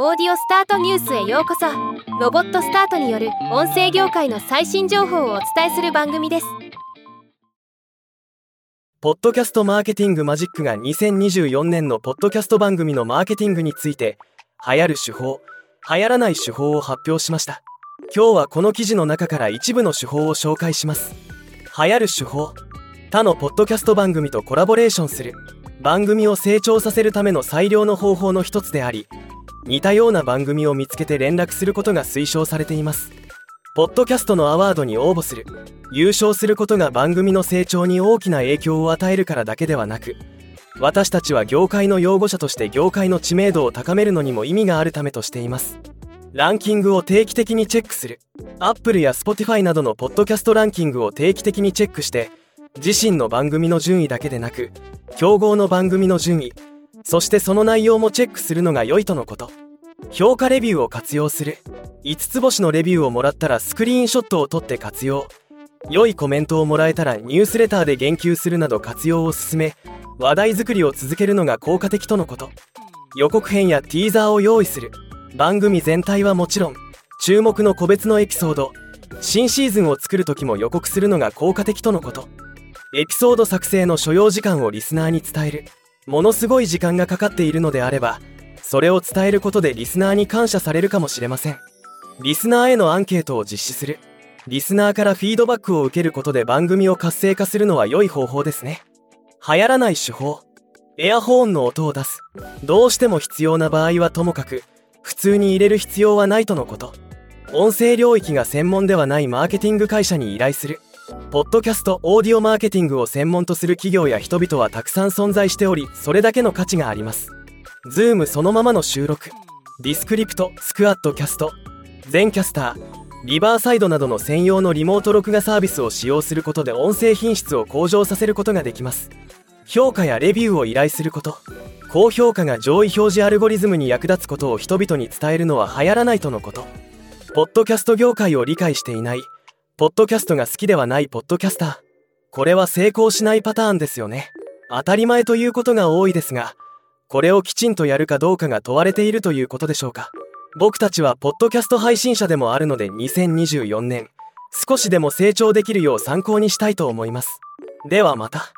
オーディオスタートニュースへようこそ。ロボットスタートによる音声業界の最新情報をお伝えする番組です。ポッドキャストマーケティングマジックが2024年のポッドキャスト番組のマーケティングについて流行る手法流行らない手法を発表しました。今日はこの記事の中から一部の手法を紹介します。流行る手法他のポッドキャスト番組とコラボレーションする。番組を成長させるための最良の方法の一つであり似たような番組を見つけて連絡することが推奨されています。ポッドキャストのアワードに応募する。優勝することが番組の成長に大きな影響を与えるからだけではなく私たちは業界の擁護者として業界の知名度を高めるのにも意味があるためとしています。ランキングを定期的にチェックする。Apple や Spotify などのポッドキャストランキングを定期的にチェックして自身の番組の順位だけでなく競合の番組の順位そしてその内容もチェックするのが良いとのこと。評価レビューを活用する。5つ星のレビューをもらったらスクリーンショットを撮って活用。良いコメントをもらえたらニュースレターで言及するなど活用を進め話題作りを続けるのが効果的とのこと。予告編やティーザーを用意する。番組全体はもちろん注目の個別のエピソード新シーズンを作る時も予告するのが効果的とのこと。エピソード作成の所要時間をリスナーに伝える。ものすごい時間がかかっているのであればそれを伝えることでリスナーに感謝されるかもしれません。リスナーへのアンケートを実施する。リスナーからフィードバックを受けることで番組を活性化するのは良い方法ですね。流行らない手法。エアホーンの音を出す。どうしても必要な場合はともかく普通に入れる必要はないとのこと。音声領域が専門ではないマーケティング会社に依頼する。ポッドキャストオーディオマーケティングを専門とする企業や人々はたくさん存在しておりそれだけの価値があります。 Zoom そのままの収録。 Descript、SquadCast。 Zencastr、Riverside などの専用のリモート録画サービスを使用することで音声品質を向上させることができます。評価やレビューを依頼すること。高評価が上位表示アルゴリズムに役立つことを人々に伝えるのは流行らないとのこと。ポッドキャスト業界を理解していない。ポッドキャストが好きではない。ポッドキャスター。これは成功しないパターンですよね。当たり前ということが多いですがこれをきちんとやるかどうかが問われているということでしょうか。僕たちはポッドキャスト配信者でもあるので2024年少しでも成長できるよう参考にしたいと思います。ではまた。